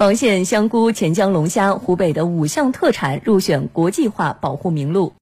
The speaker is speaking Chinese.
房县香菇、钱江龙虾、湖北的五项特产入选国际化保护名录。